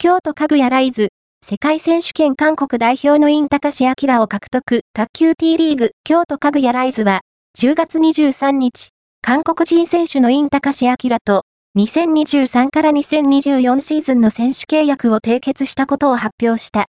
京都かぐやライズ、世界選手権韓国代表のインタカシアキラを獲得、卓球 T リーグ、京都かぐやライズは、10月23日、韓国人選手のインタカシアキラと、2023から2024シーズンの選手契約を締結したことを発表した。